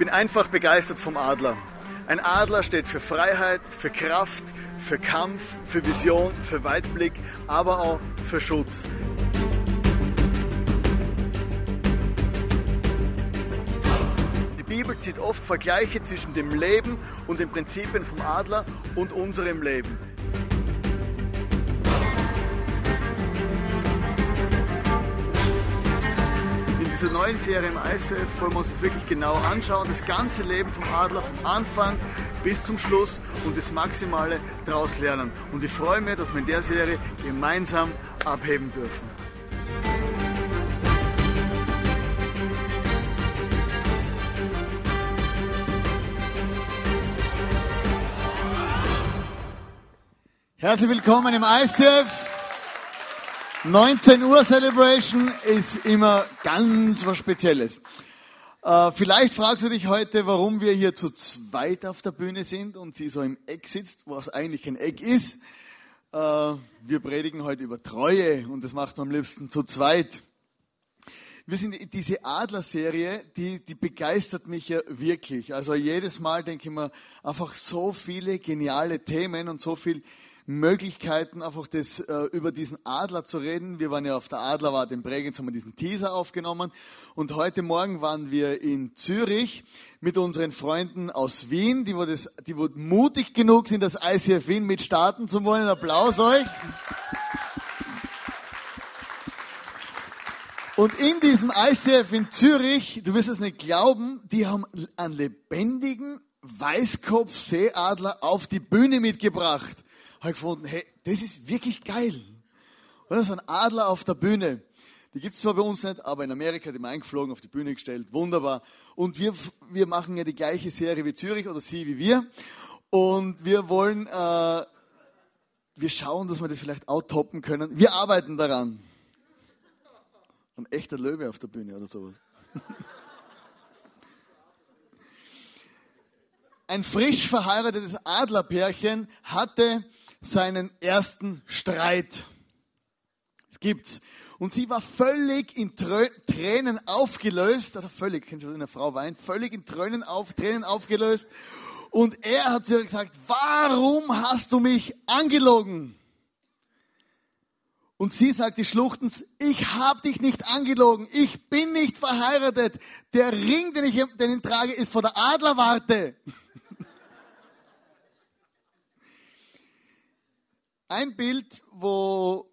bin einfach begeistert vom Adler. Ein Adler steht für Freiheit, für Kraft, für Kampf, für Vision, für Weitblick, aber auch für Schutz. Die Bibel zieht oft Vergleiche zwischen dem Leben und den Prinzipien vom Adler und unserem Leben. Dieser neuen Serie im ICF wollen wir uns das wirklich genau anschauen. Das ganze Leben vom Adler, vom Anfang bis zum Schluss und das Maximale daraus lernen. Und ich freue mich, dass wir in der Serie gemeinsam abheben dürfen. Herzlich willkommen im ICF. 19 Uhr Celebration ist immer ganz was Spezielles. Äh, vielleicht fragst du dich heute, warum wir hier zu zweit auf der Bühne sind und sie so im Eck sitzt, was eigentlich kein Eck ist. Äh, wir predigen heute über Treue und das macht man am liebsten zu zweit. Wir sind diese Adler-Serie, die, die begeistert mich ja wirklich. Also jedes Mal denke ich mir einfach so viele geniale Themen und so viel Möglichkeiten, einfach das, äh, über diesen Adler zu reden. Wir waren ja auf der Adlerwart in Bregenz, haben wir diesen Teaser aufgenommen. Und heute Morgen waren wir in Zürich mit unseren Freunden aus Wien, die, wo das, die wo mutig genug sind, das ICF Wien mit starten zu wollen. Applaus euch. Und in diesem ICF in Zürich, du wirst es nicht glauben, die haben einen lebendigen Weißkopfseeadler auf die Bühne mitgebracht habe ich gefunden, hey, das ist wirklich geil. Oder so ein Adler auf der Bühne. Die gibt es zwar bei uns nicht, aber in Amerika, die haben eingeflogen, auf die Bühne gestellt, wunderbar. Und wir, wir machen ja die gleiche Serie wie Zürich oder sie wie wir. Und wir wollen, äh, wir schauen, dass wir das vielleicht auch toppen können. Wir arbeiten daran. Ein echter Löwe auf der Bühne oder sowas. Ein frisch verheiratetes Adlerpärchen hatte seinen ersten Streit. Das gibt's. Und sie war völlig in Tränen aufgelöst, oder völlig, kennst du, eine Frau weint, völlig in Tränen, auf, Tränen aufgelöst. Und er hat zu ihr gesagt, warum hast du mich angelogen? Und sie sagte schluchtend, ich habe dich nicht angelogen, ich bin nicht verheiratet. Der Ring, den ich, den ich trage, ist vor der Adlerwarte. Ein Bild, wo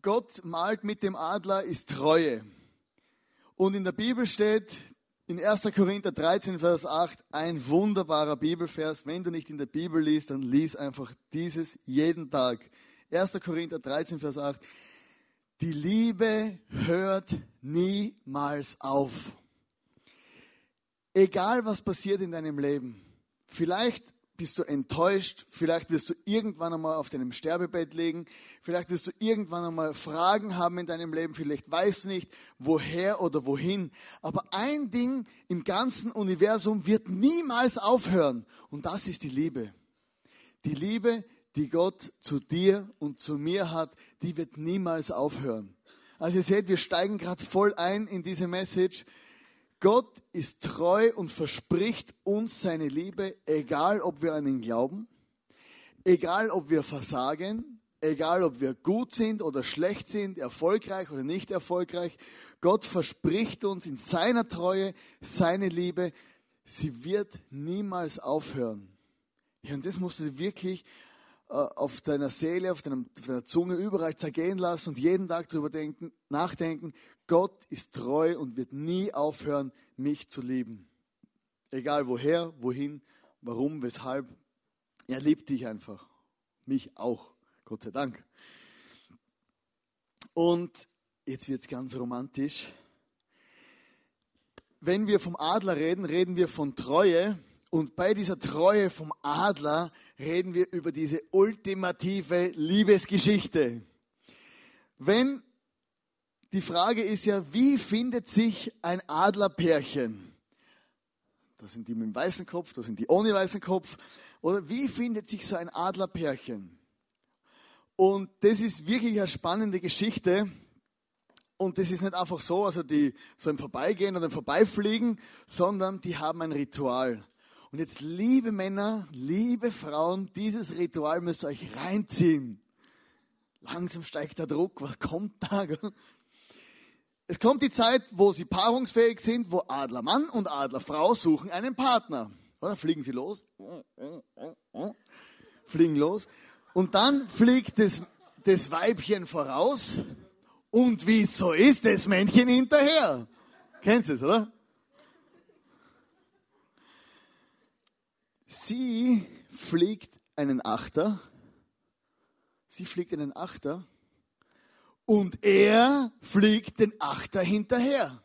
Gott malt mit dem Adler, ist Treue. Und in der Bibel steht in 1. Korinther 13, Vers 8 ein wunderbarer Bibelvers. Wenn du nicht in der Bibel liest, dann lies einfach dieses jeden Tag. 1. Korinther 13, Vers 8. Die Liebe hört niemals auf. Egal was passiert in deinem Leben. Vielleicht bist du enttäuscht, vielleicht wirst du irgendwann einmal auf deinem Sterbebett liegen, vielleicht wirst du irgendwann einmal Fragen haben in deinem Leben, vielleicht weißt du nicht, woher oder wohin. Aber ein Ding im ganzen Universum wird niemals aufhören und das ist die Liebe. Die Liebe, die Gott zu dir und zu mir hat, die wird niemals aufhören. Also ihr seht, wir steigen gerade voll ein in diese Message. Gott ist treu und verspricht uns seine Liebe, egal ob wir an ihn glauben, egal ob wir versagen, egal ob wir gut sind oder schlecht sind, erfolgreich oder nicht erfolgreich. Gott verspricht uns in seiner Treue seine Liebe. Sie wird niemals aufhören. Ja, und das musst du wirklich auf deiner Seele, auf, deinem, auf deiner Zunge überall zergehen lassen und jeden Tag darüber denken, nachdenken, Gott ist treu und wird nie aufhören, mich zu lieben. Egal woher, wohin, warum, weshalb. Er liebt dich einfach. Mich auch. Gott sei Dank. Und jetzt wird es ganz romantisch. Wenn wir vom Adler reden, reden wir von Treue. Und bei dieser Treue vom Adler reden wir über diese ultimative Liebesgeschichte. Wenn die Frage ist ja, wie findet sich ein Adlerpärchen? Da sind die mit dem weißen Kopf, da sind die ohne weißen Kopf. Oder wie findet sich so ein Adlerpärchen? Und das ist wirklich eine spannende Geschichte. Und das ist nicht einfach so, also die so im Vorbeigehen oder im Vorbeifliegen, sondern die haben ein Ritual. Und jetzt, liebe Männer, liebe Frauen, dieses Ritual müsst ihr euch reinziehen. Langsam steigt der Druck, was kommt da? Es kommt die Zeit, wo sie paarungsfähig sind, wo Adlermann und Adlerfrau suchen einen Partner. Oder fliegen sie los? Fliegen los. Und dann fliegt das, das Weibchen voraus. Und wie es so ist, das Männchen hinterher. Kennst du es, oder? Sie fliegt einen Achter. Sie fliegt einen Achter. Und er fliegt den Achter hinterher.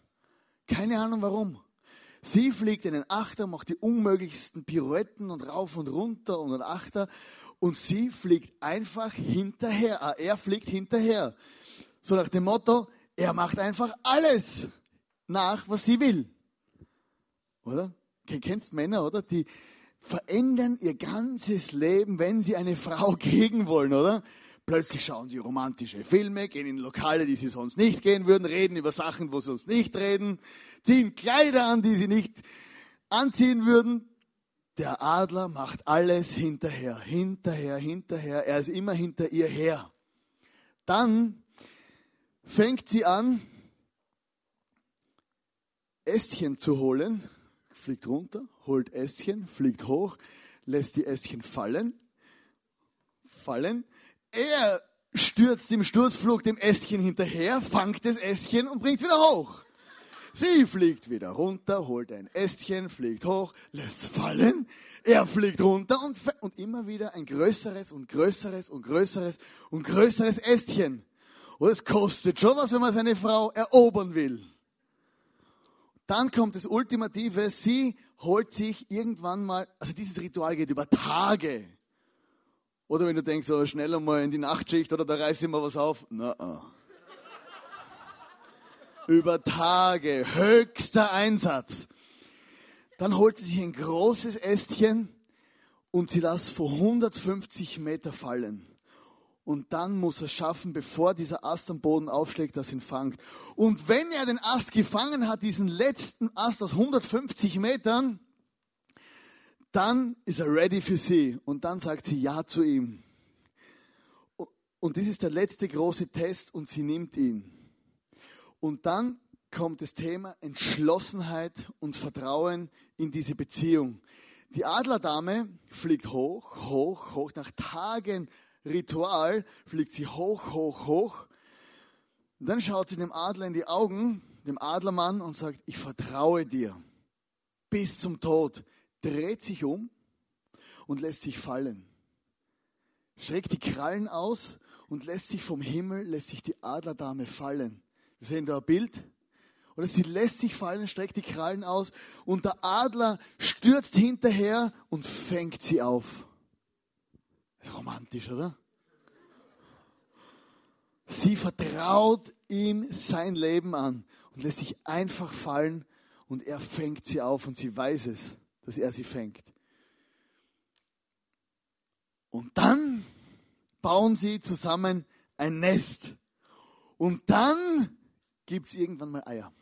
Keine Ahnung warum. Sie fliegt einen Achter, macht die unmöglichsten Pirouetten und rauf und runter und einen Achter. Und sie fliegt einfach hinterher. Ah, er fliegt hinterher. So nach dem Motto, er macht einfach alles nach, was sie will. Oder? Kennst Männer, oder? Die, verändern ihr ganzes Leben, wenn sie eine Frau gegen wollen, oder? Plötzlich schauen sie romantische Filme, gehen in Lokale, die sie sonst nicht gehen würden, reden über Sachen, wo sie sonst nicht reden, ziehen Kleider an, die sie nicht anziehen würden. Der Adler macht alles hinterher, hinterher, hinterher. Er ist immer hinter ihr her. Dann fängt sie an, Ästchen zu holen, fliegt runter, holt Ästchen, fliegt hoch, lässt die Ästchen fallen, fallen. Er stürzt im Sturzflug dem Ästchen hinterher, fangt das Ästchen und bringt es wieder hoch. Sie fliegt wieder runter, holt ein Ästchen, fliegt hoch, lässt fallen. Er fliegt runter und, und immer wieder ein größeres und größeres und größeres und größeres Ästchen. Und es kostet schon was, wenn man seine Frau erobern will. Dann kommt das Ultimative, sie holt sich irgendwann mal, also dieses Ritual geht über Tage. Oder wenn du denkst, so schnell einmal in die Nachtschicht oder da reiße ich mal was auf. Na, -uh. über Tage, höchster Einsatz. Dann holt sie sich ein großes Ästchen und sie lässt vor 150 Meter fallen und dann muss er schaffen, bevor dieser Ast am Boden aufschlägt, dass ihn fangt. Und wenn er den Ast gefangen hat, diesen letzten Ast aus 150 Metern, dann ist er ready für sie und dann sagt sie Ja zu ihm. Und das ist der letzte große Test und sie nimmt ihn. Und dann kommt das Thema Entschlossenheit und Vertrauen in diese Beziehung. Die Adlerdame fliegt hoch, hoch, hoch. Nach Tagen Ritual fliegt sie hoch, hoch, hoch. Und dann schaut sie dem Adler in die Augen, dem Adlermann, und sagt, ich vertraue dir bis zum Tod. Dreht sich um und lässt sich fallen. Streckt die Krallen aus und lässt sich vom Himmel, lässt sich die Adlerdame fallen. Wir sehen da ein Bild. Oder sie lässt sich fallen, streckt die Krallen aus und der Adler stürzt hinterher und fängt sie auf. Romantisch, oder? Sie vertraut ihm sein Leben an und lässt sich einfach fallen und er fängt sie auf und sie weiß es, dass er sie fängt. Und dann bauen sie zusammen ein Nest. Und dann gibt es irgendwann mal Eier.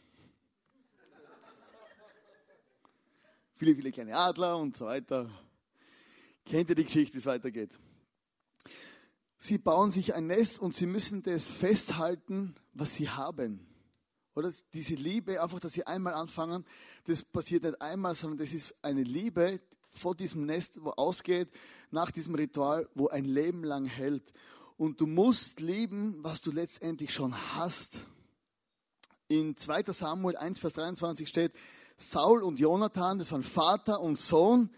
Viele, viele kleine Adler und so weiter. Kennt ihr die Geschichte, wie es weitergeht? Sie bauen sich ein Nest und sie müssen das festhalten, was sie haben. Oder diese Liebe, einfach, dass sie einmal anfangen, das passiert nicht einmal, sondern das ist eine Liebe vor diesem Nest, wo ausgeht, nach diesem Ritual, wo ein Leben lang hält. Und du musst lieben, was du letztendlich schon hast. In 2 Samuel 1, Vers 23 steht, Saul und Jonathan, das waren Vater und Sohn.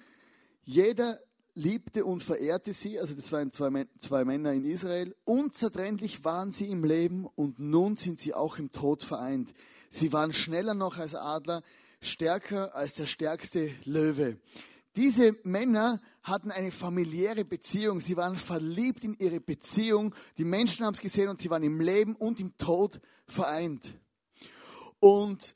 Jeder liebte und verehrte sie, also das waren zwei, zwei Männer in Israel, unzertrennlich waren sie im Leben und nun sind sie auch im Tod vereint. Sie waren schneller noch als Adler, stärker als der stärkste Löwe. Diese Männer hatten eine familiäre Beziehung. Sie waren verliebt in ihre Beziehung. Die Menschen haben es gesehen und sie waren im Leben und im Tod vereint. Und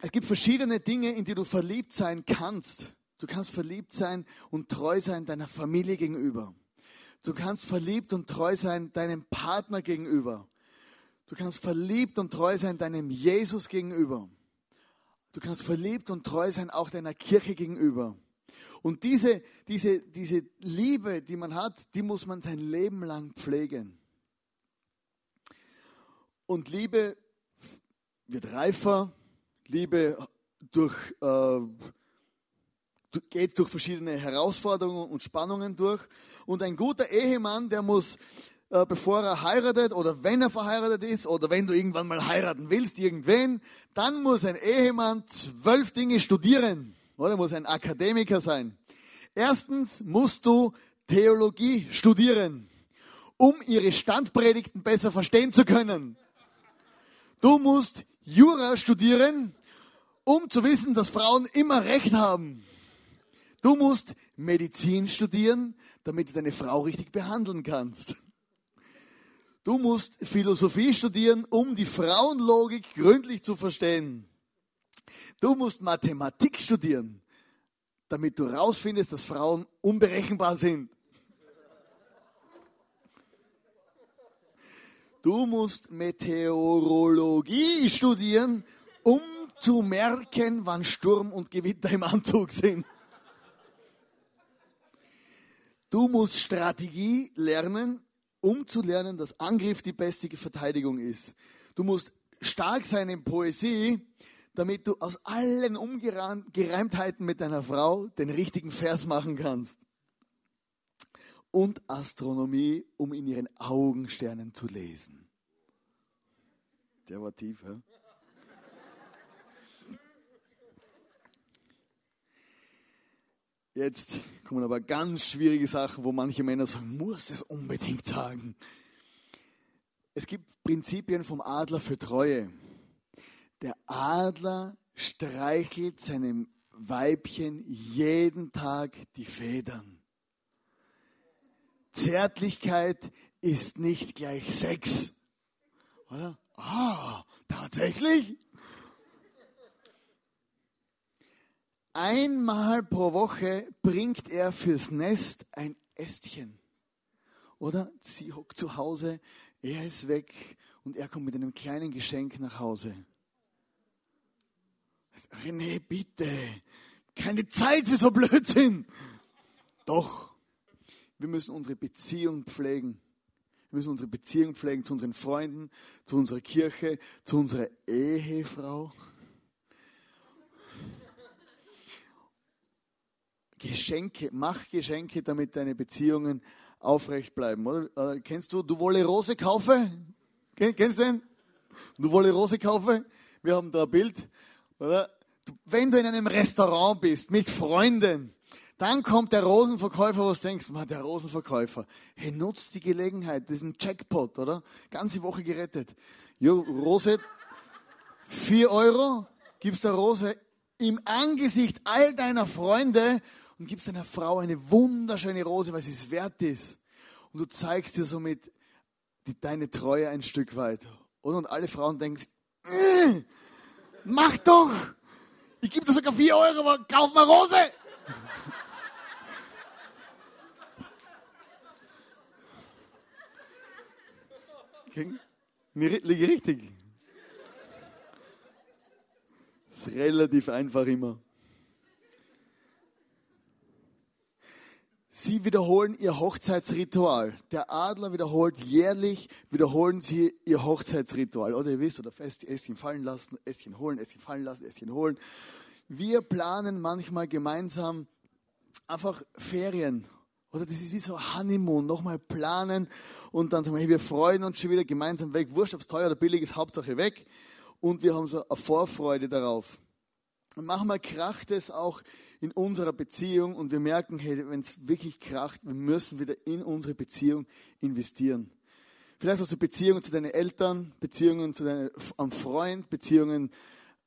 es gibt verschiedene Dinge, in die du verliebt sein kannst. Du kannst verliebt sein und treu sein deiner Familie gegenüber. Du kannst verliebt und treu sein deinem Partner gegenüber. Du kannst verliebt und treu sein deinem Jesus gegenüber. Du kannst verliebt und treu sein auch deiner Kirche gegenüber. Und diese, diese, diese Liebe, die man hat, die muss man sein Leben lang pflegen. Und Liebe wird reifer, Liebe durch, äh, geht durch verschiedene Herausforderungen und Spannungen durch. Und ein guter Ehemann, der muss, äh, bevor er heiratet oder wenn er verheiratet ist oder wenn du irgendwann mal heiraten willst, irgendwen, dann muss ein Ehemann zwölf Dinge studieren. Oder muss ein Akademiker sein. Erstens musst du Theologie studieren, um ihre Standpredigten besser verstehen zu können. Du musst Jura studieren, um zu wissen, dass Frauen immer Recht haben. Du musst Medizin studieren, damit du deine Frau richtig behandeln kannst. Du musst Philosophie studieren, um die Frauenlogik gründlich zu verstehen. Du musst Mathematik studieren, damit du rausfindest, dass Frauen unberechenbar sind. Du musst Meteorologie studieren, um zu merken, wann Sturm und Gewitter im Anzug sind. Du musst Strategie lernen, um zu lernen, dass Angriff die beste Verteidigung ist. Du musst stark sein in Poesie, damit du aus allen Ungereimtheiten mit deiner Frau den richtigen Vers machen kannst. Und Astronomie, um in ihren Augensternen zu lesen. Der war tief, ja? Jetzt kommen aber ganz schwierige Sachen, wo manche Männer sagen, muss es unbedingt sagen. Es gibt Prinzipien vom Adler für Treue. Der Adler streichelt seinem Weibchen jeden Tag die Federn. Zärtlichkeit ist nicht gleich Sex. Oder? Ah, tatsächlich? Einmal pro Woche bringt er fürs Nest ein Ästchen. Oder sie hockt zu Hause, er ist weg und er kommt mit einem kleinen Geschenk nach Hause. René, bitte, keine Zeit für so Blödsinn. Doch, wir müssen unsere Beziehung pflegen. Wir müssen unsere Beziehung pflegen zu unseren Freunden, zu unserer Kirche, zu unserer Ehefrau. Geschenke, mach Geschenke, damit deine Beziehungen aufrecht bleiben. Oder? Äh, kennst du, du wolle Rose kaufen? kennst du den? Du wolle Rose kaufen? Wir haben da ein Bild. Oder? Wenn du in einem Restaurant bist mit Freunden, dann kommt der Rosenverkäufer, du denkst, man, der Rosenverkäufer, hey, nutzt die Gelegenheit, das ist ein Jackpot, oder? Ganze Woche gerettet. Jo, Rose, vier Euro, gibst der Rose im Angesicht all deiner Freunde und gibst deiner Frau eine wunderschöne Rose, weil sie es wert ist. Und du zeigst dir somit die, deine Treue ein Stück weit. Oder? Und alle Frauen denken, äh, mach doch! Ich gebe dir sogar 4 Euro, aber kauf mal Rose! Mir liege richtig. Das ist relativ einfach immer. Sie wiederholen ihr Hochzeitsritual. Der Adler wiederholt jährlich, wiederholen sie ihr Hochzeitsritual. Oder ihr wisst, oder fest Ästchen fallen lassen, Ästchen holen, Ästchen fallen lassen, Ästchen holen. Wir planen manchmal gemeinsam einfach Ferien. Oder das ist wie so Honeymoon, nochmal planen und dann sagen wir, hey, wir freuen uns schon wieder gemeinsam weg. Wurscht, ob es teuer oder billig ist, Hauptsache weg. Und wir haben so eine Vorfreude darauf. Und manchmal kracht es auch in unserer Beziehung und wir merken, hey, wenn es wirklich kracht, wir müssen wieder in unsere Beziehung investieren. Vielleicht hast du Beziehungen zu deinen Eltern, Beziehungen zu deinem Freund, Beziehungen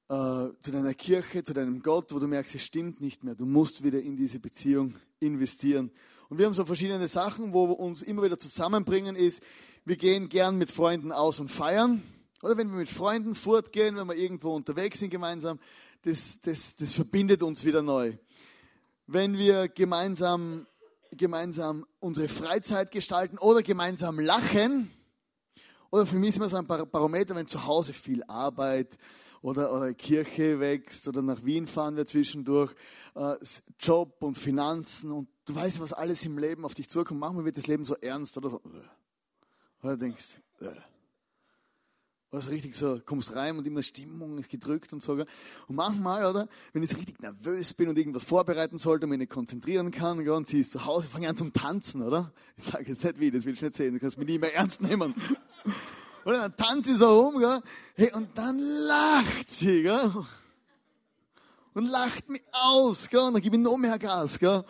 äh, zu deiner Kirche, zu deinem Gott, wo du merkst, es stimmt nicht mehr. Du musst wieder in diese Beziehung investieren. Und wir haben so verschiedene Sachen, wo wir uns immer wieder zusammenbringen, ist, wir gehen gern mit Freunden aus und feiern. Oder wenn wir mit Freunden fortgehen, wenn wir irgendwo unterwegs sind gemeinsam, das, das, das verbindet uns wieder neu. Wenn wir gemeinsam, gemeinsam unsere Freizeit gestalten oder gemeinsam lachen Oder für mich ist immer so ein Barometer, wenn zu Hause viel Arbeit oder, oder Kirche wächst oder nach Wien fahren wir zwischendurch, äh, Job und Finanzen und du weißt, was alles im Leben auf dich zukommt. Manchmal wird das Leben so ernst oder so. Oder denkst, äh. Was richtig so, kommst rein und immer Stimmung ist gedrückt und so. Und manchmal, oder, wenn ich richtig nervös bin und irgendwas vorbereiten sollte und mich nicht konzentrieren kann, und sie ist zu Hause, fange an zum Tanzen, oder? Ich sage jetzt nicht wie, das will ich nicht sehen, du kannst mich nie mehr ernst nehmen. Und dann tanzt sie so rum, gell? Hey, und dann lacht sie, gell? Und lacht mich aus, gell? Und dann gebe ich noch mehr Gas, gell?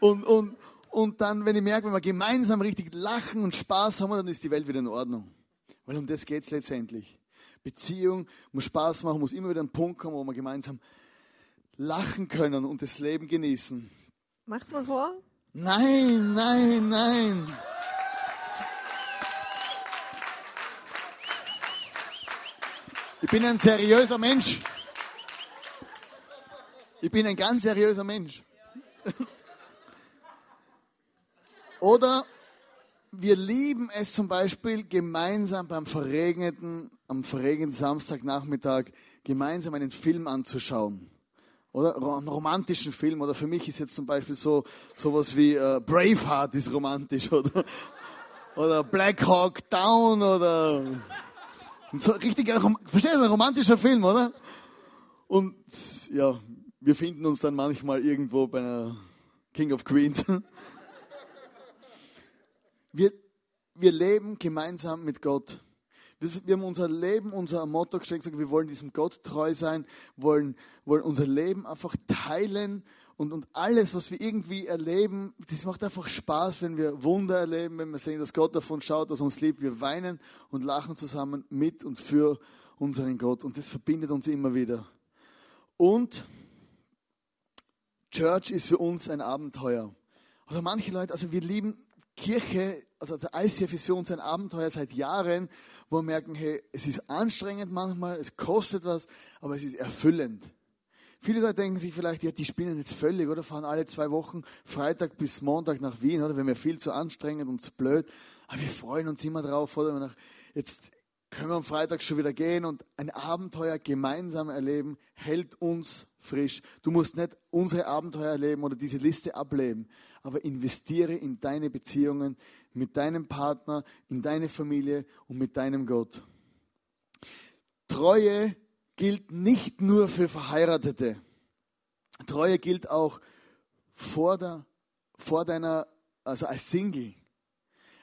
Und, und, und dann, wenn ich merke, wenn wir gemeinsam richtig lachen und Spaß haben, dann ist die Welt wieder in Ordnung. Weil um das geht es letztendlich. Beziehung muss Spaß machen, muss immer wieder ein Punkt kommen, wo wir gemeinsam lachen können und das Leben genießen. Mach's mal vor. Nein, nein, nein. Ich bin ein seriöser Mensch. Ich bin ein ganz seriöser Mensch. Oder wir lieben es zum Beispiel gemeinsam beim verregneten, am verregneten Samstagnachmittag gemeinsam einen Film anzuschauen. Oder einen romantischen Film. Oder für mich ist jetzt zum Beispiel so sowas wie äh, Braveheart ist romantisch. Oder, oder Black Hawk Down oder so richtig, verstehst du, ein romantischer Film, oder? Und ja, wir finden uns dann manchmal irgendwo bei einer King of Queens. Wir, wir leben gemeinsam mit Gott. Wir haben unser Leben, unser Motto gestellt, wir wollen diesem Gott treu sein, wollen, wollen unser Leben einfach teilen und, und alles, was wir irgendwie erleben, das macht einfach Spaß, wenn wir Wunder erleben, wenn wir sehen, dass Gott davon schaut, dass uns liebt. Wir weinen und lachen zusammen mit und für unseren Gott. Und das verbindet uns immer wieder. Und Church ist für uns ein Abenteuer. Oder manche Leute, also wir lieben Kirche, also der ICF ist für uns ein Abenteuer seit Jahren, wo wir merken, hey, es ist anstrengend manchmal, es kostet was, aber es ist erfüllend. Viele Leute denken sich vielleicht, ja, die spinnen jetzt völlig, oder fahren alle zwei Wochen Freitag bis Montag nach Wien, oder? Wäre mir viel zu anstrengend und zu blöd. Aber wir freuen uns immer drauf, oder? Jetzt können wir am Freitag schon wieder gehen und ein Abenteuer gemeinsam erleben, hält uns frisch. Du musst nicht unsere Abenteuer erleben oder diese Liste ableben, aber investiere in deine Beziehungen mit deinem Partner, in deine Familie und mit deinem Gott. Treue gilt nicht nur für Verheiratete. Treue gilt auch vor, der, vor deiner, also als Single.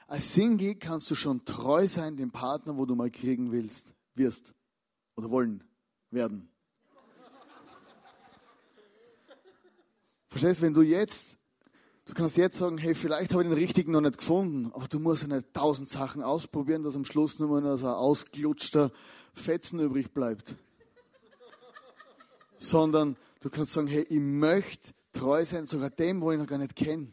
Als Single kannst du schon treu sein dem Partner, wo du mal kriegen willst, wirst oder wollen werden. Verstehst, wenn du jetzt, du kannst jetzt sagen, hey, vielleicht habe ich den richtigen noch nicht gefunden, aber du musst ja nicht tausend Sachen ausprobieren, dass am Schluss nur mal so ein ausgelutschter Fetzen übrig bleibt sondern du kannst sagen, hey, ich möchte treu sein, sogar dem, wo ich noch gar nicht kenne.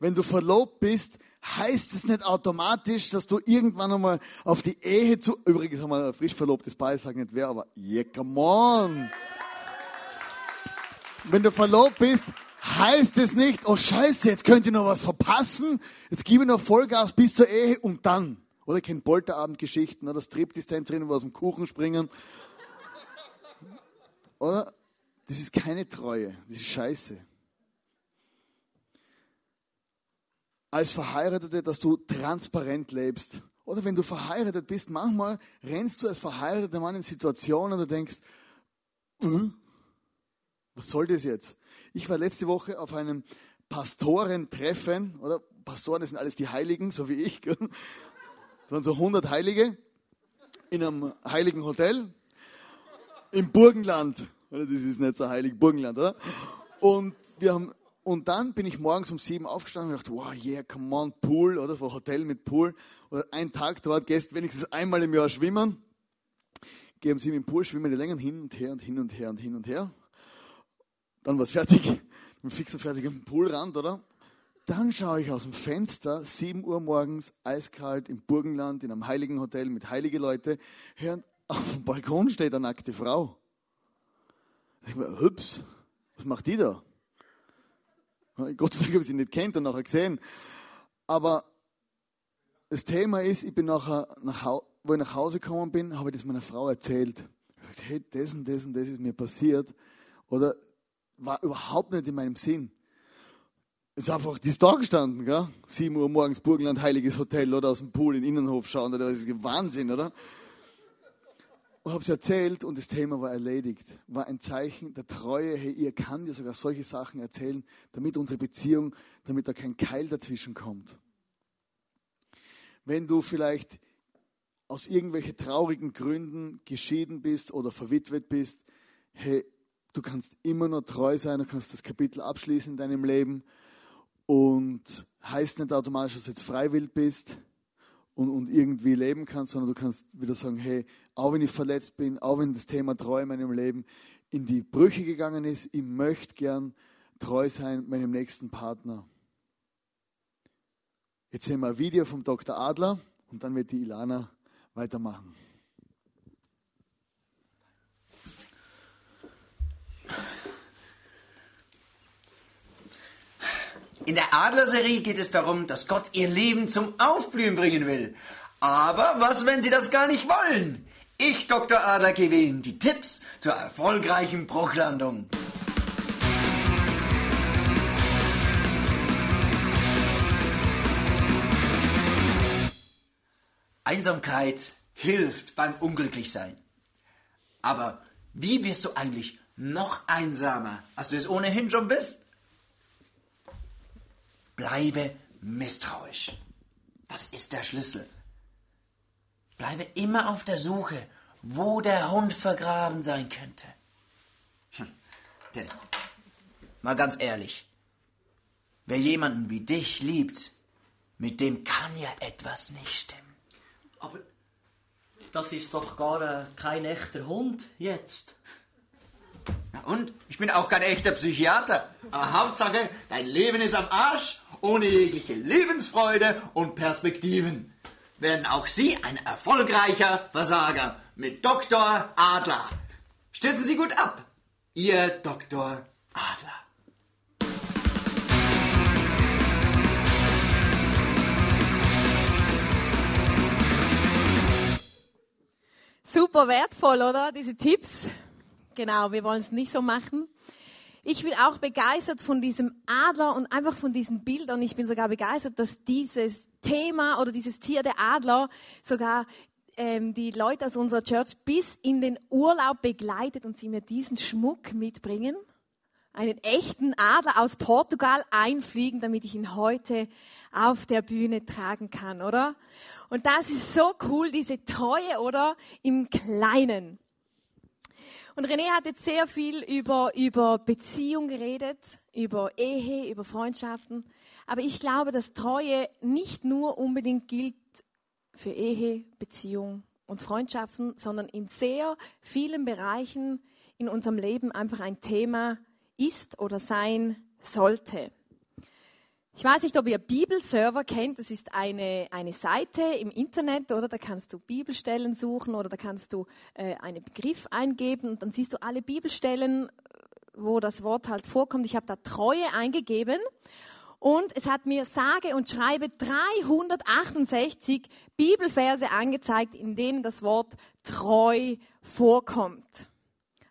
Wenn du verlobt bist, heißt es nicht automatisch, dass du irgendwann einmal auf die Ehe zu, übrigens haben wir ein frisch verlobtes Paar, ich sage nicht wer, aber yeah, come on. Wenn du verlobt bist, heißt es nicht, oh Scheiße, jetzt könnt ihr noch was verpassen, jetzt gebe ich noch Vollgas bis zur Ehe und dann. Oder kennt Polterabendgeschichten, oder Striptease-Tänzerinnen, wo aus dem Kuchen springen oder? Das ist keine Treue, das ist Scheiße. Als Verheiratete, dass du transparent lebst. Oder wenn du verheiratet bist, manchmal rennst du als verheirateter Mann in Situationen und du denkst, äh, was soll das jetzt? Ich war letzte Woche auf einem Pastorentreffen, oder Pastoren, das sind alles die Heiligen, so wie ich. Das waren so 100 Heilige in einem heiligen Hotel im Burgenland. Das ist nicht so heilig, Burgenland, oder? Und wir haben und dann bin ich morgens um sieben aufgestanden und dachte, wow, yeah, come on, Pool, oder? So Hotel mit Pool. Oder ein Tag dort, gehst wenigstens einmal im Jahr schwimmen. Gehe um sieben im Pool, schwimme die Längen hin und her und hin und her und hin und her. Dann war es fertig. Bin fix und fertig am Poolrand, oder? Dann schaue ich aus dem Fenster, sieben Uhr morgens, eiskalt im Burgenland, in einem heiligen Hotel mit heiligen Leuten, hören, auf dem Balkon steht eine nackte Frau. Ich mir, hübs, was macht die da? Gott sei Dank habe ich sie nicht kennt und nachher gesehen. Aber das Thema ist, ich bin nachher, nach, wo ich nach Hause gekommen bin, habe ich das meiner Frau erzählt. Ich habe gesagt, hey, das und das und das ist mir passiert. Oder war überhaupt nicht in meinem Sinn. Es ist einfach, die ist da gestanden, gell? 7 Uhr morgens, Burgenland, Heiliges Hotel oder aus dem Pool in den Innenhof schauen, oder? das ist Wahnsinn, oder? Und habe es erzählt und das Thema war erledigt. War ein Zeichen der Treue. Hey, ihr kann dir sogar solche Sachen erzählen, damit unsere Beziehung, damit da kein Keil dazwischen kommt. Wenn du vielleicht aus irgendwelchen traurigen Gründen geschieden bist oder verwitwet bist, hey, du kannst immer noch treu sein, du kannst das Kapitel abschließen in deinem Leben und heißt nicht automatisch, dass du jetzt freiwillig bist und, und irgendwie leben kannst, sondern du kannst wieder sagen, hey, auch wenn ich verletzt bin, auch wenn das Thema Treue in meinem Leben in die Brüche gegangen ist, ich möchte gern treu sein meinem nächsten Partner. Jetzt sehen wir ein Video vom Dr. Adler und dann wird die Ilana weitermachen. In der Adler-Serie geht es darum, dass Gott ihr Leben zum Aufblühen bringen will. Aber was, wenn sie das gar nicht wollen? Ich, Dr. Adler, gebe Ihnen die Tipps zur erfolgreichen Bruchlandung. Einsamkeit hilft beim Unglücklichsein. Aber wie wirst du eigentlich noch einsamer, als du es ohnehin schon bist? Bleibe misstrauisch. Das ist der Schlüssel. Bleibe immer auf der Suche, wo der Hund vergraben sein könnte. Hm. Denn, mal ganz ehrlich, wer jemanden wie dich liebt, mit dem kann ja etwas nicht stimmen. Aber das ist doch gar äh, kein echter Hund jetzt. Na und? Ich bin auch kein echter Psychiater. Aber Hauptsache, dein Leben ist am Arsch, ohne jegliche Lebensfreude und Perspektiven. Werden auch Sie ein erfolgreicher Versager mit Dr. Adler. Stützen Sie gut ab. Ihr Dr. Adler. Super wertvoll, oder? Diese Tipps. Genau, wir wollen es nicht so machen. Ich bin auch begeistert von diesem Adler und einfach von diesen Bildern. Ich bin sogar begeistert, dass dieses Thema oder dieses Tier, der Adler, sogar ähm, die Leute aus unserer Church bis in den Urlaub begleitet und sie mir diesen Schmuck mitbringen. Einen echten Adler aus Portugal einfliegen, damit ich ihn heute auf der Bühne tragen kann, oder? Und das ist so cool, diese Treue, oder? Im Kleinen. Und René hat jetzt sehr viel über, über Beziehung geredet, über Ehe, über Freundschaften. Aber ich glaube, dass Treue nicht nur unbedingt gilt für Ehe, Beziehung und Freundschaften, sondern in sehr vielen Bereichen in unserem Leben einfach ein Thema ist oder sein sollte. Ich weiß nicht, ob ihr Bibelserver kennt. Das ist eine, eine Seite im Internet, oder? Da kannst du Bibelstellen suchen oder da kannst du äh, einen Begriff eingeben und dann siehst du alle Bibelstellen, wo das Wort halt vorkommt. Ich habe da Treue eingegeben und es hat mir sage und schreibe 368 Bibelverse angezeigt, in denen das Wort treu vorkommt.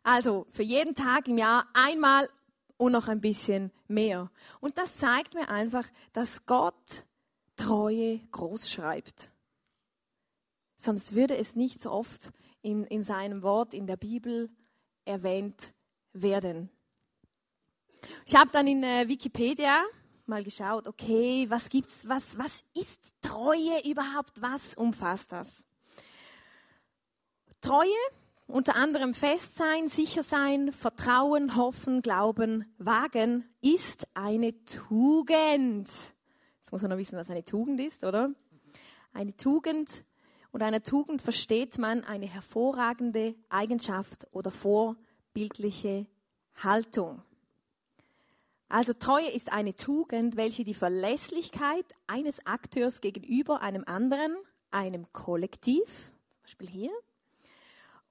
Also für jeden Tag im Jahr einmal und noch ein bisschen mehr. Und das zeigt mir einfach, dass Gott Treue groß schreibt. Sonst würde es nicht so oft in, in seinem Wort, in der Bibel erwähnt werden. Ich habe dann in äh, Wikipedia mal geschaut, okay, was gibt's, was, was ist Treue überhaupt? Was umfasst das? Treue unter anderem fest sein, sicher sein, vertrauen, hoffen, glauben, wagen, ist eine Tugend. Jetzt muss man noch wissen, was eine Tugend ist, oder? Eine Tugend und einer Tugend versteht man eine hervorragende Eigenschaft oder vorbildliche Haltung. Also Treue ist eine Tugend, welche die Verlässlichkeit eines Akteurs gegenüber einem anderen, einem Kollektiv, zum Beispiel hier,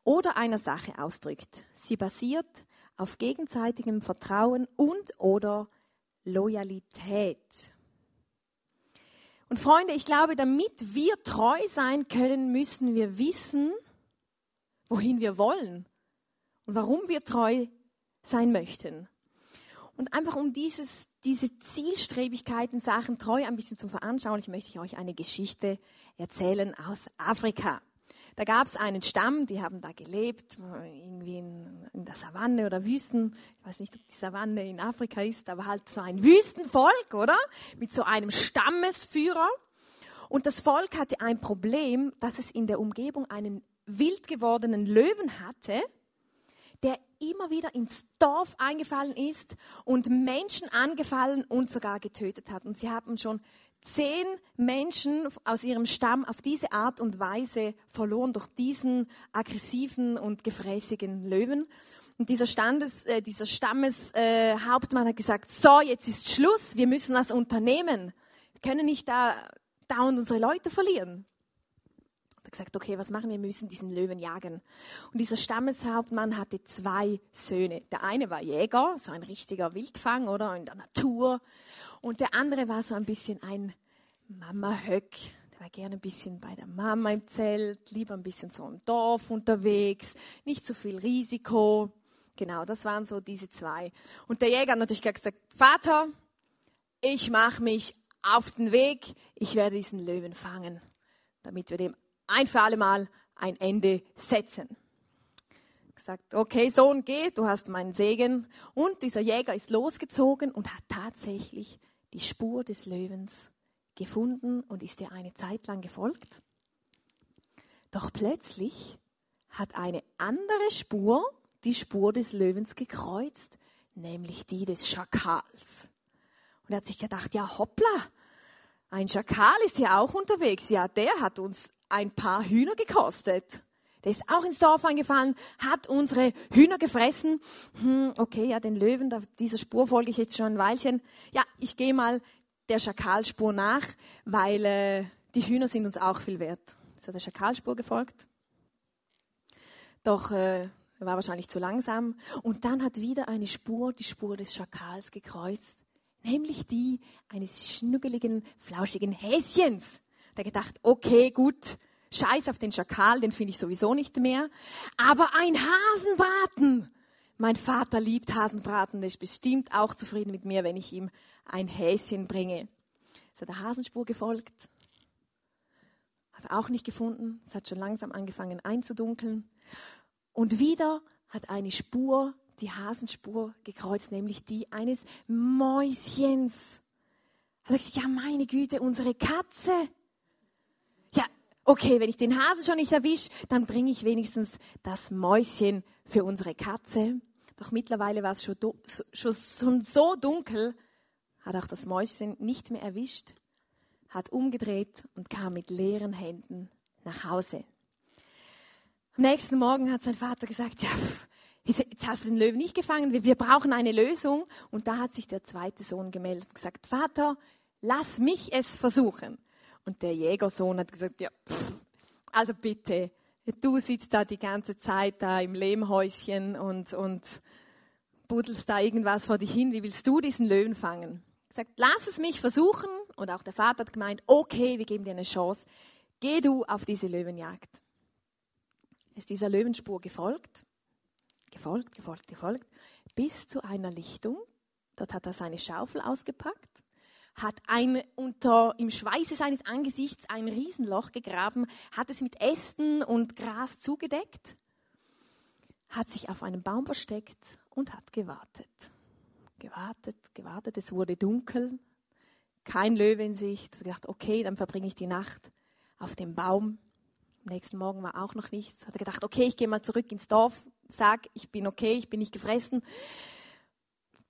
oder einer Sache ausdrückt. Sie basiert auf gegenseitigem Vertrauen und oder Loyalität. Und Freunde, ich glaube, damit wir treu sein können, müssen wir wissen, wohin wir wollen und warum wir treu sein möchten. Und einfach um dieses, diese Zielstrebigkeit in Sachen Treu ein bisschen zu veranschaulichen, möchte ich euch eine Geschichte erzählen aus Afrika. Da gab es einen Stamm, die haben da gelebt, irgendwie in, in, der Savanne oder Wüsten. Ich weiß nicht, ob die Savanne in Afrika ist, aber halt so ein Wüstenvolk, oder? Mit so einem Stammesführer. Und das Volk hatte ein Problem, dass es in der Umgebung einen wild gewordenen Löwen hatte, der immer wieder ins Dorf eingefallen ist und Menschen angefallen und sogar getötet hat. Und sie haben schon zehn Menschen aus ihrem Stamm auf diese Art und Weise verloren durch diesen aggressiven und gefräßigen Löwen. Und dieser, Standes, äh, dieser Stammeshauptmann äh, hat gesagt, so, jetzt ist Schluss, wir müssen was unternehmen. Wir können nicht da dauernd unsere Leute verlieren gesagt, okay, was machen wir? Wir müssen diesen Löwen jagen. Und dieser Stammeshauptmann hatte zwei Söhne. Der eine war Jäger, so ein richtiger Wildfang, oder in der Natur. Und der andere war so ein bisschen ein Mama-Höck. Der war gerne ein bisschen bei der Mama im Zelt, lieber ein bisschen so im Dorf unterwegs, nicht so viel Risiko. Genau, das waren so diese zwei. Und der Jäger hat natürlich gesagt, Vater, ich mache mich auf den Weg, ich werde diesen Löwen fangen, damit wir dem ein für alle Mal ein Ende setzen. Gesagt, okay, Sohn, geh, du hast meinen Segen. Und dieser Jäger ist losgezogen und hat tatsächlich die Spur des Löwens gefunden und ist ihr eine Zeit lang gefolgt. Doch plötzlich hat eine andere Spur die Spur des Löwens gekreuzt, nämlich die des Schakals. Und er hat sich gedacht, ja hoppla, ein Schakal ist ja auch unterwegs. Ja, der hat uns ein paar Hühner gekostet. Der ist auch ins Dorf eingefallen, hat unsere Hühner gefressen. Hm, okay, ja, den Löwen, dieser Spur folge ich jetzt schon ein Weilchen. Ja, ich gehe mal der Schakalspur nach, weil äh, die Hühner sind uns auch viel wert. Ist er der Schakalspur gefolgt. Doch äh, er war wahrscheinlich zu langsam. Und dann hat wieder eine Spur, die Spur des Schakals gekreuzt, nämlich die eines schnuggeligen, flauschigen Häschens. Der gedacht, okay, gut, scheiß auf den Schakal, den finde ich sowieso nicht mehr. Aber ein Hasenbraten. Mein Vater liebt Hasenbraten, der ist bestimmt auch zufrieden mit mir, wenn ich ihm ein Häschen bringe. Ist er der Hasenspur gefolgt? Hat auch nicht gefunden. Es hat schon langsam angefangen einzudunkeln. Und wieder hat eine Spur, die Hasenspur gekreuzt, nämlich die eines Mäuschens. Er sagt, ja meine Güte, unsere Katze okay, wenn ich den Hasen schon nicht erwische, dann bringe ich wenigstens das Mäuschen für unsere Katze. Doch mittlerweile war es schon, schon, schon so dunkel, hat auch das Mäuschen nicht mehr erwischt, hat umgedreht und kam mit leeren Händen nach Hause. Am nächsten Morgen hat sein Vater gesagt, ja, jetzt, hast du den Löwen nicht gefangen, wir brauchen eine Lösung. Und da hat sich der zweite Sohn gemeldet und gesagt, Vater, lass mich es versuchen. Und der Jägersohn hat gesagt, ja, pff, also bitte, du sitzt da die ganze Zeit da im Lehmhäuschen und, und buddelst da irgendwas vor dich hin. Wie willst du diesen Löwen fangen? Gesagt, lass es mich versuchen. Und auch der Vater hat gemeint, okay, wir geben dir eine Chance. Geh du auf diese Löwenjagd. Ist dieser Löwenspur gefolgt, gefolgt, gefolgt, gefolgt, bis zu einer Lichtung. Dort hat er seine Schaufel ausgepackt hat ein, unter, im Schweiße seines Angesichts ein Riesenloch gegraben, hat es mit Ästen und Gras zugedeckt, hat sich auf einem Baum versteckt und hat gewartet. Gewartet, gewartet, es wurde dunkel, kein Löwe in Sicht. Hat gedacht, okay, dann verbringe ich die Nacht auf dem Baum. Am nächsten Morgen war auch noch nichts. Hat gedacht, okay, ich gehe mal zurück ins Dorf, sag, ich bin okay, ich bin nicht gefressen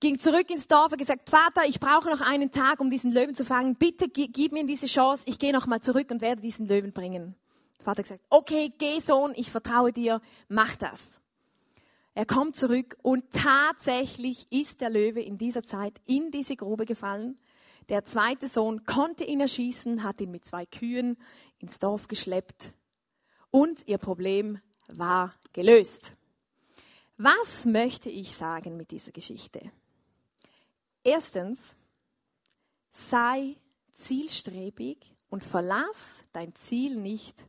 ging zurück ins Dorf und gesagt, Vater, ich brauche noch einen Tag, um diesen Löwen zu fangen. Bitte gib mir diese Chance. Ich gehe noch mal zurück und werde diesen Löwen bringen. Der Vater gesagt, okay, geh Sohn, ich vertraue dir, mach das. Er kommt zurück und tatsächlich ist der Löwe in dieser Zeit in diese Grube gefallen. Der zweite Sohn konnte ihn erschießen, hat ihn mit zwei Kühen ins Dorf geschleppt und ihr Problem war gelöst. Was möchte ich sagen mit dieser Geschichte? Erstens, sei zielstrebig und verlass dein Ziel nicht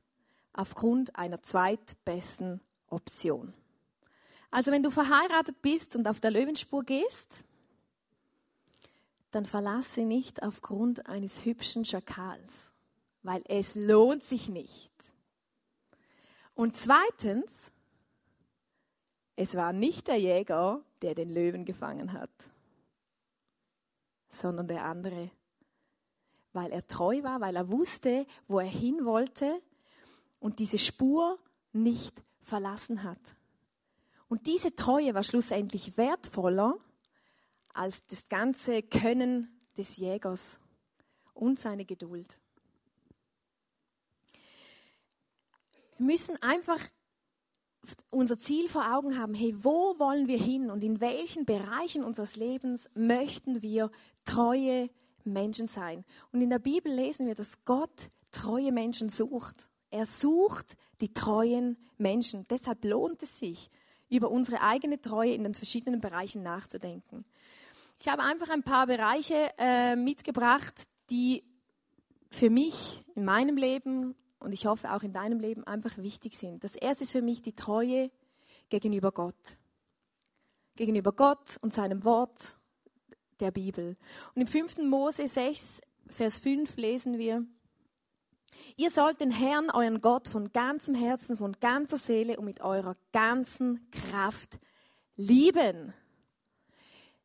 aufgrund einer zweitbesten Option. Also wenn du verheiratet bist und auf der Löwenspur gehst, dann verlass sie nicht aufgrund eines hübschen Schakals, weil es lohnt sich nicht. Und zweitens, es war nicht der Jäger, der den Löwen gefangen hat, sondern der andere, weil er treu war, weil er wusste, wo er hin wollte und diese Spur nicht verlassen hat. Und diese Treue war schlussendlich wertvoller als das ganze Können des Jägers und seine Geduld. Wir müssen einfach unser Ziel vor Augen haben, hey, wo wollen wir hin und in welchen Bereichen unseres Lebens möchten wir treue Menschen sein. Und in der Bibel lesen wir, dass Gott treue Menschen sucht. Er sucht die treuen Menschen. Deshalb lohnt es sich, über unsere eigene Treue in den verschiedenen Bereichen nachzudenken. Ich habe einfach ein paar Bereiche äh, mitgebracht, die für mich in meinem Leben und ich hoffe auch in deinem Leben einfach wichtig sind. Das erste ist für mich die Treue gegenüber Gott. Gegenüber Gott und seinem Wort der Bibel. Und im 5. Mose 6, Vers 5 lesen wir, Ihr sollt den Herrn, euren Gott, von ganzem Herzen, von ganzer Seele und mit eurer ganzen Kraft lieben.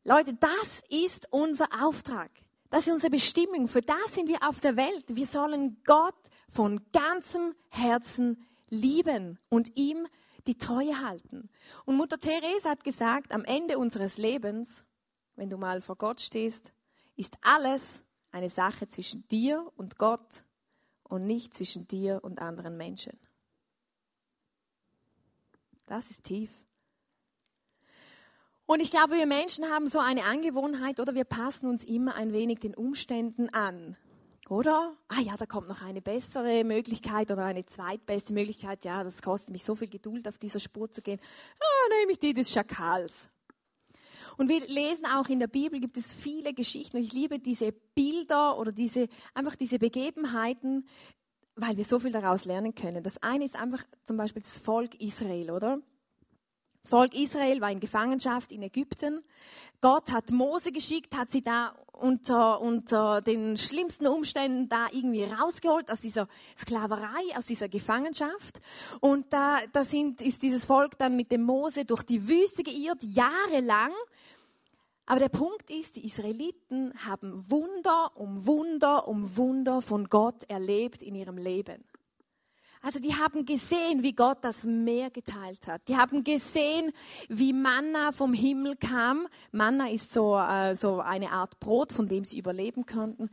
Leute, das ist unser Auftrag. Das ist unsere Bestimmung. Für das sind wir auf der Welt. Wir sollen Gott von ganzem Herzen lieben und ihm die Treue halten. Und Mutter Therese hat gesagt, am Ende unseres Lebens, wenn du mal vor Gott stehst, ist alles eine Sache zwischen dir und Gott und nicht zwischen dir und anderen Menschen. Das ist tief. Und ich glaube, wir Menschen haben so eine Angewohnheit oder wir passen uns immer ein wenig den Umständen an. Oder? Ah ja, da kommt noch eine bessere Möglichkeit oder eine zweitbeste Möglichkeit. Ja, das kostet mich so viel Geduld, auf dieser Spur zu gehen. Ah, nehme ich die des Schakals. Und wir lesen auch in der Bibel gibt es viele Geschichten. Und ich liebe diese Bilder oder diese, einfach diese Begebenheiten, weil wir so viel daraus lernen können. Das eine ist einfach zum Beispiel das Volk Israel, oder? Das Volk Israel war in Gefangenschaft in Ägypten. Gott hat Mose geschickt, hat sie da unter, unter den schlimmsten Umständen da irgendwie rausgeholt aus dieser Sklaverei, aus dieser Gefangenschaft. Und da, da sind, ist dieses Volk dann mit dem Mose durch die Wüste geirrt, jahrelang. Aber der Punkt ist, die Israeliten haben Wunder um Wunder um Wunder von Gott erlebt in ihrem Leben. Also die haben gesehen, wie Gott das Meer geteilt hat. Die haben gesehen, wie Manna vom Himmel kam. Manna ist so, äh, so eine Art Brot, von dem sie überleben konnten.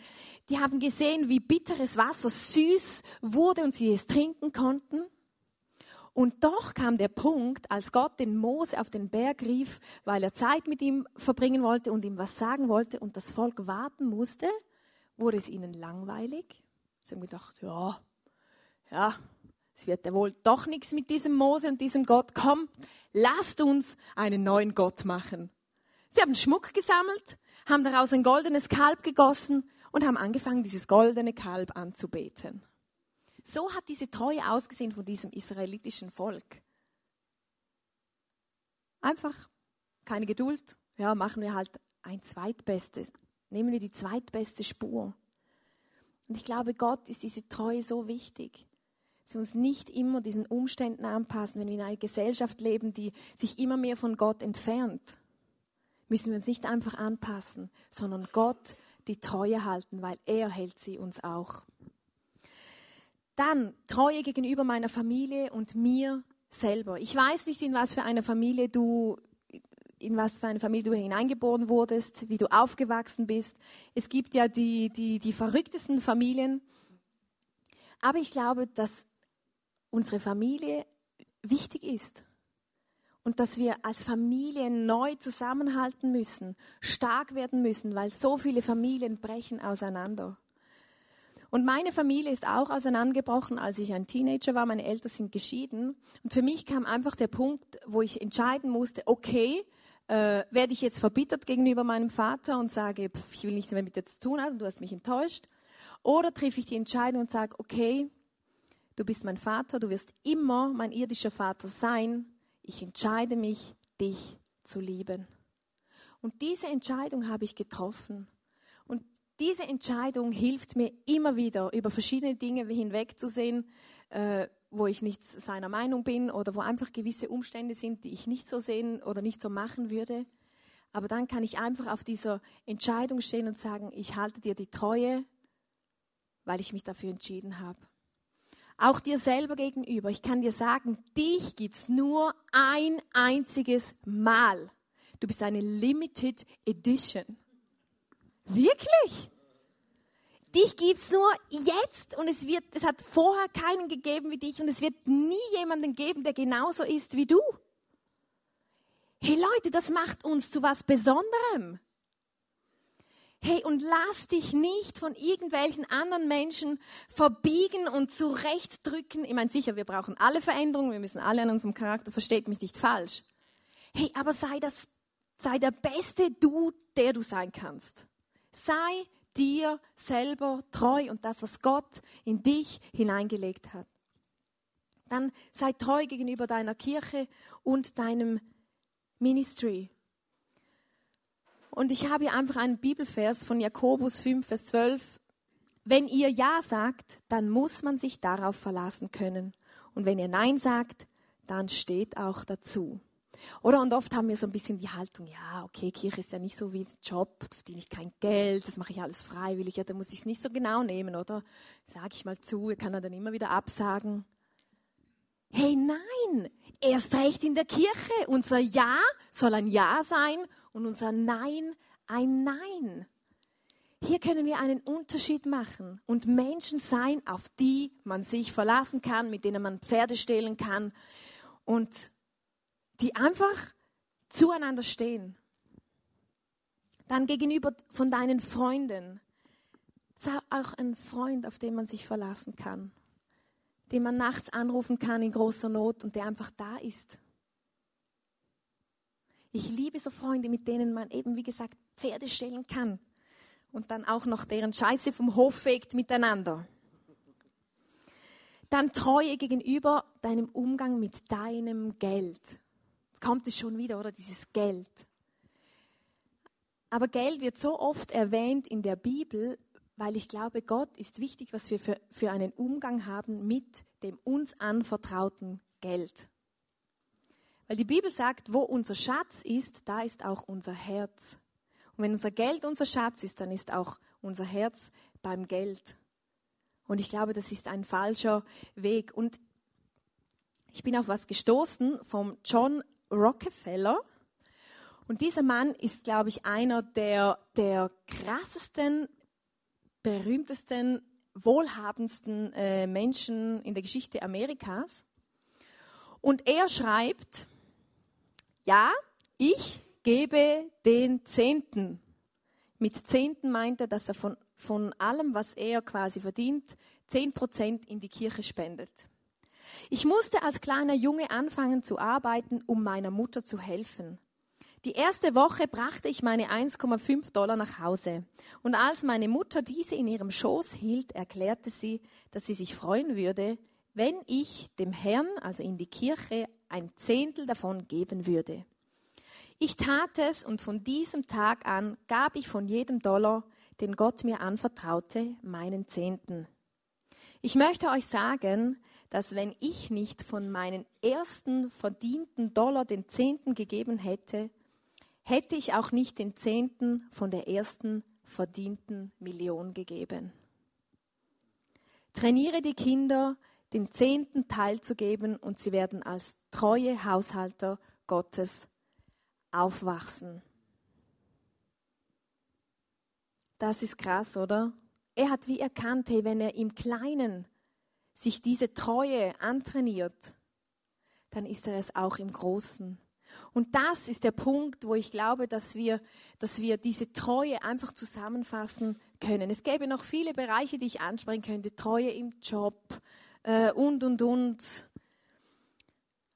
Die haben gesehen, wie bitteres Wasser süß wurde und sie es trinken konnten. Und doch kam der Punkt, als Gott den Mose auf den Berg rief, weil er Zeit mit ihm verbringen wollte und ihm was sagen wollte und das Volk warten musste, wurde es ihnen langweilig. Sie haben gedacht, ja, ja, es wird ja wohl doch nichts mit diesem Mose und diesem Gott. Komm, lasst uns einen neuen Gott machen. Sie haben Schmuck gesammelt, haben daraus ein goldenes Kalb gegossen und haben angefangen, dieses goldene Kalb anzubeten. So hat diese Treue ausgesehen von diesem israelitischen Volk. Einfach keine Geduld. Ja, machen wir halt ein zweitbestes. Nehmen wir die zweitbeste Spur. Und ich glaube, Gott ist diese Treue so wichtig sie uns nicht immer diesen Umständen anpassen, wenn wir in einer Gesellschaft leben, die sich immer mehr von Gott entfernt, müssen wir uns nicht einfach anpassen, sondern Gott die Treue halten, weil er hält sie uns auch. Dann Treue gegenüber meiner Familie und mir selber. Ich weiß nicht, in was für eine Familie du in was für eine Familie du hineingeboren wurdest, wie du aufgewachsen bist. Es gibt ja die, die, die verrücktesten Familien. Aber ich glaube, dass unsere Familie wichtig ist und dass wir als Familie neu zusammenhalten müssen, stark werden müssen, weil so viele Familien brechen auseinander. Und meine Familie ist auch auseinandergebrochen, als ich ein Teenager war. Meine Eltern sind geschieden. Und für mich kam einfach der Punkt, wo ich entscheiden musste, okay, äh, werde ich jetzt verbittert gegenüber meinem Vater und sage, pff, ich will nichts mehr mit dir zu tun haben, du hast mich enttäuscht. Oder treffe ich die Entscheidung und sage, okay, du bist mein Vater, du wirst immer mein irdischer Vater sein. Ich entscheide mich, dich zu lieben. Und diese Entscheidung habe ich getroffen. Und diese Entscheidung hilft mir immer wieder, über verschiedene Dinge hinwegzusehen, äh, wo ich nicht seiner Meinung bin oder wo einfach gewisse Umstände sind, die ich nicht so sehen oder nicht so machen würde. Aber dann kann ich einfach auf dieser Entscheidung stehen und sagen, ich halte dir die Treue, weil ich mich dafür entschieden habe. Auch dir selber gegenüber. Ich kann dir sagen, dich gibt es nur ein einziges Mal. Du bist eine Limited Edition. Wirklich? Dich gibt es nur jetzt und es, wird, es hat vorher keinen gegeben wie dich und es wird nie jemanden geben, der genauso ist wie du. Hey Leute, das macht uns zu was Besonderem. Hey, und lass dich nicht von irgendwelchen anderen Menschen verbiegen und zurechtdrücken. Ich meine, sicher, wir brauchen alle Veränderungen, wir müssen alle an unserem Charakter, versteht mich nicht falsch. Hey, aber sei, das, sei der beste Du, der du sein kannst. Sei dir selber treu und das, was Gott in dich hineingelegt hat. Dann sei treu gegenüber deiner Kirche und deinem Ministry. Und ich habe hier einfach einen Bibelvers von Jakobus 5, Vers 12. Wenn ihr Ja sagt, dann muss man sich darauf verlassen können. Und wenn ihr Nein sagt, dann steht auch dazu. Oder und oft haben wir so ein bisschen die Haltung, ja, okay, Kirche ist ja nicht so wie ein Job, verdiene ich kein Geld, das mache ich alles freiwillig, ja, da muss ich es nicht so genau nehmen, oder? Sage ich mal zu, kann dann immer wieder absagen. Hey, nein, erst recht in der Kirche. Unser Ja soll ein Ja sein und unser Nein ein Nein. Hier können wir einen Unterschied machen und Menschen sein, auf die man sich verlassen kann, mit denen man Pferde stehlen kann und die einfach zueinander stehen. Dann gegenüber von deinen Freunden. Sei auch ein Freund, auf den man sich verlassen kann, den man nachts anrufen kann in großer Not und der einfach da ist. Ich liebe so Freunde, mit denen man eben, wie gesagt, Pferde stellen kann und dann auch noch deren Scheiße vom Hof fegt miteinander. Dann Treue gegenüber deinem Umgang mit deinem Geld. Jetzt kommt es schon wieder, oder? Dieses Geld. Aber Geld wird so oft erwähnt in der Bibel, weil ich glaube, Gott ist wichtig, was wir für, für einen Umgang haben mit dem uns anvertrauten Geld. Weil die Bibel sagt, wo unser Schatz ist, da ist auch unser Herz. Und wenn unser Geld unser Schatz ist, dann ist auch unser Herz beim Geld. Und ich glaube, das ist ein falscher Weg. Und ich bin auf was gestoßen vom John Rockefeller. Und dieser Mann ist, glaube ich, einer der, der krassesten, berühmtesten, wohlhabendsten äh, Menschen in der Geschichte Amerikas. Und er schreibt, ja, ich gebe den Zehnten. Mit Zehnten meint er, dass er von, von allem, was er quasi verdient, zehn Prozent in die Kirche spendet. Ich musste als kleiner Junge anfangen zu arbeiten, um meiner Mutter zu helfen. Die erste Woche brachte ich meine 1,5 Dollar nach Hause. Und als meine Mutter diese in ihrem Schoß hielt, erklärte sie, dass sie sich freuen würde, wenn ich dem Herrn, also in die Kirche, ein Zehntel davon geben würde. Ich tat es und von diesem Tag an gab ich von jedem Dollar, den Gott mir anvertraute, meinen Zehnten. Ich möchte euch sagen, dass wenn ich nicht von meinen ersten verdienten Dollar den Zehnten gegeben hätte, hätte ich auch nicht den Zehnten von der ersten verdienten Million gegeben. Trainiere die Kinder, den zehnten Teil zu geben und sie werden als treue Haushalter Gottes aufwachsen. Das ist krass, oder? Er hat wie erkannt, hey, wenn er im Kleinen sich diese Treue antrainiert, dann ist er es auch im Großen. Und das ist der Punkt, wo ich glaube, dass wir, dass wir diese Treue einfach zusammenfassen können. Es gäbe noch viele Bereiche, die ich ansprechen könnte. Treue im Job, äh, und, und, und.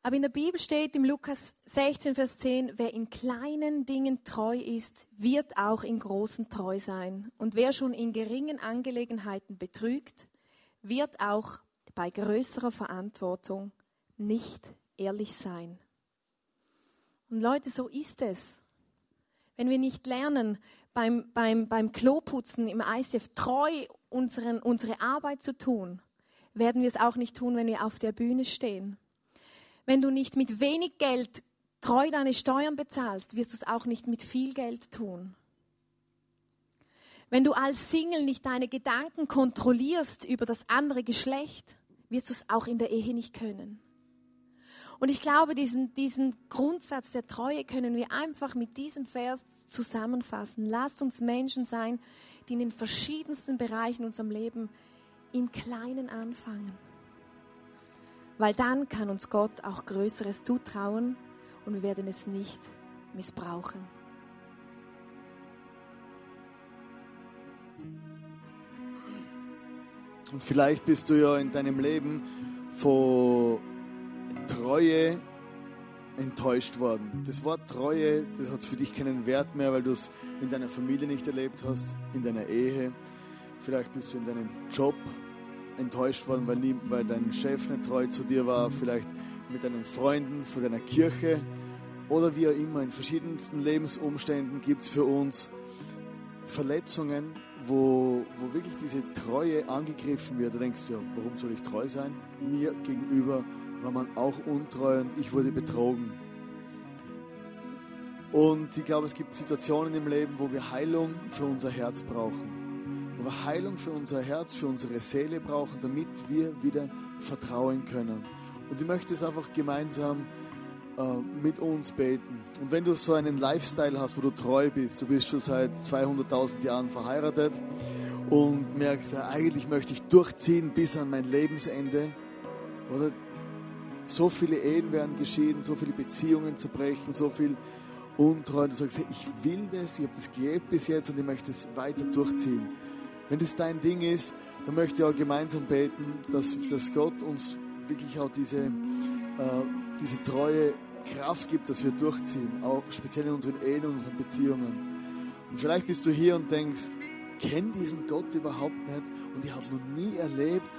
Aber in der Bibel steht im Lukas 16, Vers 10, wer in kleinen Dingen treu ist, wird auch in großen treu sein. Und wer schon in geringen Angelegenheiten betrügt, wird auch bei größerer Verantwortung nicht ehrlich sein. Und Leute, so ist es. Wenn wir nicht lernen, beim, beim, beim Kloputzen im ICF treu unseren, unsere Arbeit zu tun, werden wir es auch nicht tun, wenn wir auf der Bühne stehen. Wenn du nicht mit wenig Geld treu deine Steuern bezahlst, wirst du es auch nicht mit viel Geld tun. Wenn du als Single nicht deine Gedanken kontrollierst über das andere Geschlecht, wirst du es auch in der Ehe nicht können. Und ich glaube, diesen, diesen Grundsatz der Treue können wir einfach mit diesem Vers zusammenfassen. Lasst uns Menschen sein, die in den verschiedensten Bereichen unserem Leben im Kleinen anfangen. Weil dann kann uns Gott auch Größeres zutrauen und wir werden es nicht missbrauchen. Und vielleicht bist du ja in deinem Leben vor Treue enttäuscht worden. Das Wort Treue, das hat für dich keinen Wert mehr, weil du es in deiner Familie nicht erlebt hast, in deiner Ehe. Vielleicht bist du in deinem Job enttäuscht worden, weil, nie, weil dein Chef nicht treu zu dir war. Vielleicht mit deinen Freunden, vor deiner Kirche oder wie auch immer. In verschiedensten Lebensumständen gibt es für uns Verletzungen, wo, wo wirklich diese Treue angegriffen wird. Da denkst du, ja, warum soll ich treu sein? Mir gegenüber war man auch untreu und ich wurde betrogen. Und ich glaube, es gibt Situationen im Leben, wo wir Heilung für unser Herz brauchen. Wo wir Heilung für unser Herz, für unsere Seele brauchen, damit wir wieder vertrauen können. Und ich möchte es einfach gemeinsam äh, mit uns beten. Und wenn du so einen Lifestyle hast, wo du treu bist, du bist schon seit 200.000 Jahren verheiratet und merkst, eigentlich möchte ich durchziehen bis an mein Lebensende, oder so viele Ehen werden geschieden, so viele Beziehungen zerbrechen, so viel Untreue. Du sagst, ich will das, ich habe das gelebt bis jetzt und ich möchte es weiter durchziehen. Wenn das dein Ding ist, dann möchte ich auch gemeinsam beten, dass, dass Gott uns wirklich auch diese, äh, diese treue Kraft gibt, dass wir durchziehen, auch speziell in unseren Ehen, in unseren Beziehungen. Und vielleicht bist du hier und denkst, kenne diesen Gott überhaupt nicht und ich habe noch nie erlebt,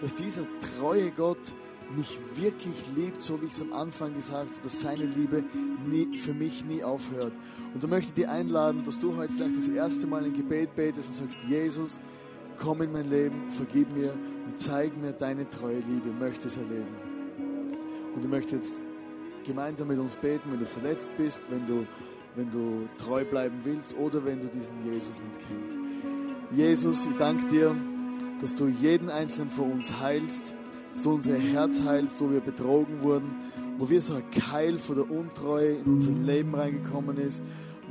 dass dieser treue Gott mich wirklich liebt, so wie ich es am Anfang gesagt habe, dass seine Liebe nie, für mich nie aufhört. Und da möchte ich dich einladen, dass du heute vielleicht das erste Mal ein Gebet betest und sagst, Jesus, komm in mein Leben, vergib mir und zeig mir deine treue Liebe, ich möchte es erleben. Und ich möchte jetzt gemeinsam mit uns beten, wenn du verletzt bist, wenn du, wenn du treu bleiben willst oder wenn du diesen Jesus nicht kennst. Jesus, ich danke dir, dass du jeden einzelnen von uns heilst dass du unser Herz heilst, wo wir betrogen wurden, wo wir so ein Keil von der Untreue in unser Leben reingekommen ist,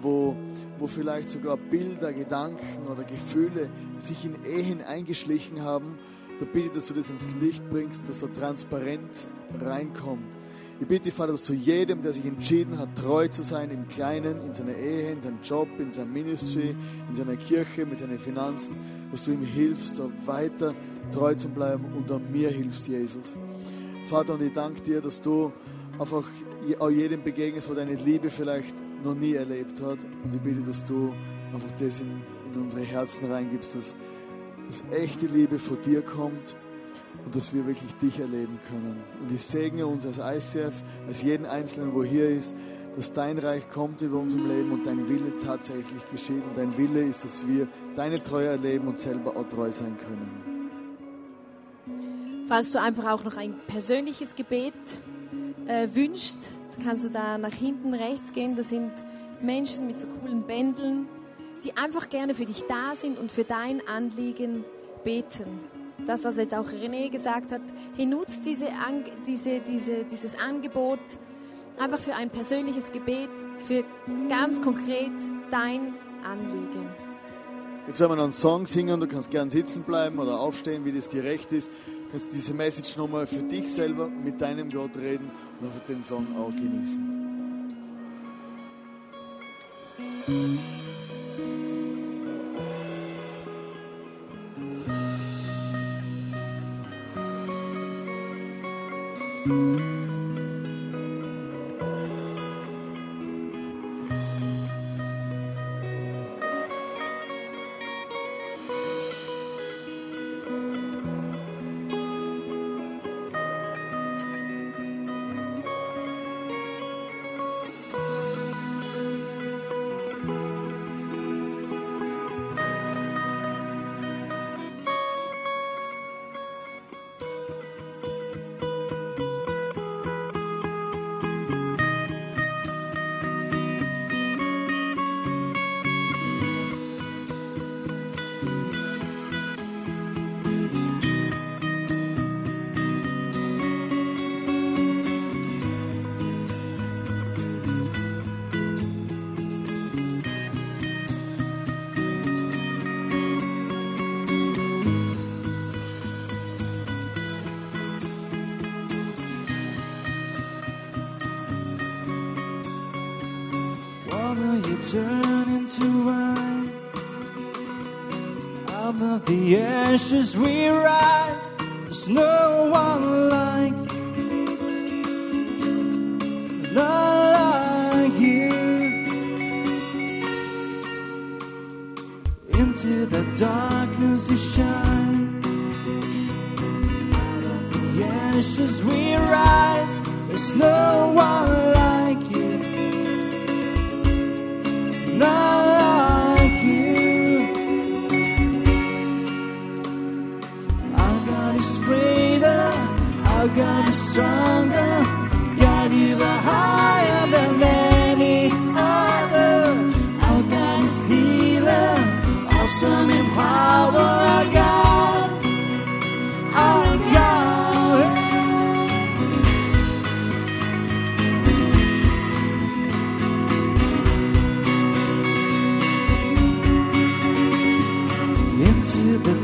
wo, wo vielleicht sogar Bilder, Gedanken oder Gefühle sich in Ehen eingeschlichen haben. Da bitte dass du das ins Licht bringst, dass so transparent reinkommt. Ich bitte, Vater, dass du jedem, der sich entschieden hat, treu zu sein im Kleinen, in seiner Ehe, in seinem Job, in seinem Ministry, in seiner Kirche, mit seinen Finanzen, dass du ihm hilfst, da weiter treu zu bleiben und an mir hilfst, Jesus. Vater, und ich danke dir, dass du einfach auch jedem begegnest, wo deine Liebe vielleicht noch nie erlebt hat. Und ich bitte, dass du einfach das in, in unsere Herzen reingibst, dass, dass echte Liebe von dir kommt und dass wir wirklich dich erleben können. Und ich segne uns als ICF, als jeden Einzelnen, wo hier ist, dass dein Reich kommt über unserem Leben und dein Wille tatsächlich geschieht. Und dein Wille ist, dass wir deine Treue erleben und selber auch treu sein können. Falls du einfach auch noch ein persönliches Gebet äh, wünschst, kannst du da nach hinten rechts gehen. Da sind Menschen mit so coolen Bändeln, die einfach gerne für dich da sind und für dein Anliegen beten. Das, was jetzt auch René gesagt hat, nutzt diese, diese, diese, dieses Angebot einfach für ein persönliches Gebet, für ganz konkret dein Anliegen. Jetzt werden wir noch einen Song singen, du kannst gern sitzen bleiben oder aufstehen, wie das dir recht ist kannst diese Message nochmal für dich selber mit deinem Gott reden und einfach den Song auch genießen. Turn into wine, out of the ashes we rise. There's no one like you, not like you. Into the darkness you shine. Out of the ashes we rise. There's no one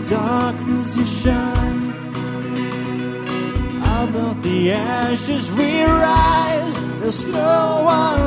darkness you shine. Of the ashes we rise. There's no one